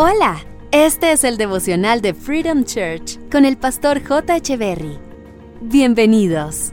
Hola, este es el devocional de Freedom Church con el pastor J. Berry. Bienvenidos.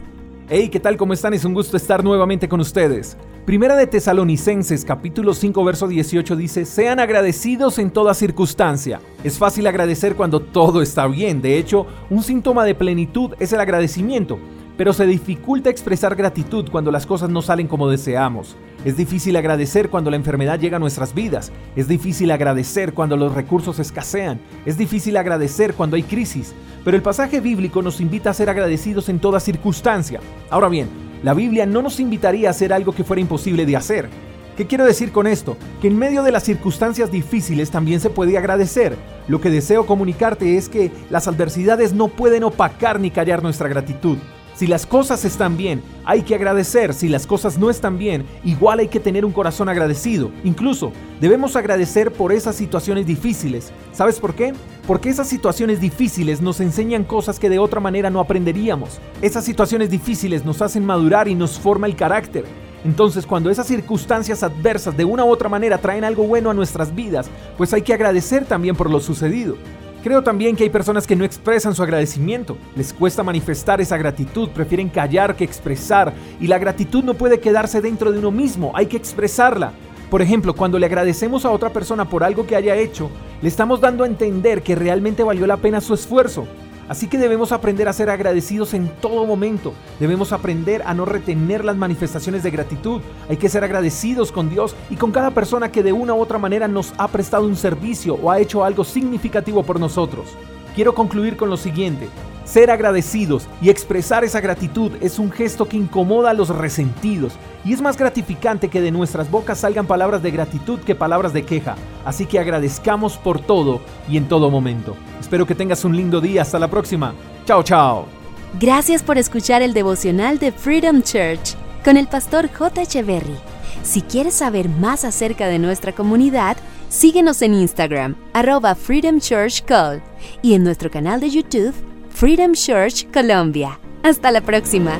Hey, ¿qué tal? ¿Cómo están? Es un gusto estar nuevamente con ustedes. Primera de Tesalonicenses capítulo 5 verso 18 dice, sean agradecidos en toda circunstancia. Es fácil agradecer cuando todo está bien, de hecho, un síntoma de plenitud es el agradecimiento, pero se dificulta expresar gratitud cuando las cosas no salen como deseamos. Es difícil agradecer cuando la enfermedad llega a nuestras vidas, es difícil agradecer cuando los recursos escasean, es difícil agradecer cuando hay crisis, pero el pasaje bíblico nos invita a ser agradecidos en toda circunstancia. Ahora bien, la Biblia no nos invitaría a hacer algo que fuera imposible de hacer. ¿Qué quiero decir con esto? Que en medio de las circunstancias difíciles también se puede agradecer. Lo que deseo comunicarte es que las adversidades no pueden opacar ni callar nuestra gratitud. Si las cosas están bien, hay que agradecer. Si las cosas no están bien, igual hay que tener un corazón agradecido. Incluso, debemos agradecer por esas situaciones difíciles. ¿Sabes por qué? Porque esas situaciones difíciles nos enseñan cosas que de otra manera no aprenderíamos. Esas situaciones difíciles nos hacen madurar y nos forma el carácter. Entonces, cuando esas circunstancias adversas de una u otra manera traen algo bueno a nuestras vidas, pues hay que agradecer también por lo sucedido. Creo también que hay personas que no expresan su agradecimiento. Les cuesta manifestar esa gratitud, prefieren callar que expresar. Y la gratitud no puede quedarse dentro de uno mismo, hay que expresarla. Por ejemplo, cuando le agradecemos a otra persona por algo que haya hecho, le estamos dando a entender que realmente valió la pena su esfuerzo. Así que debemos aprender a ser agradecidos en todo momento. Debemos aprender a no retener las manifestaciones de gratitud. Hay que ser agradecidos con Dios y con cada persona que de una u otra manera nos ha prestado un servicio o ha hecho algo significativo por nosotros. Quiero concluir con lo siguiente. Ser agradecidos y expresar esa gratitud es un gesto que incomoda a los resentidos y es más gratificante que de nuestras bocas salgan palabras de gratitud que palabras de queja. Así que agradezcamos por todo y en todo momento. Espero que tengas un lindo día. Hasta la próxima. Chao, chao. Gracias por escuchar el devocional de Freedom Church con el pastor J. Echeverry. Si quieres saber más acerca de nuestra comunidad, síguenos en Instagram, arroba Freedom Church Call, y en nuestro canal de YouTube, Freedom Church Colombia. Hasta la próxima.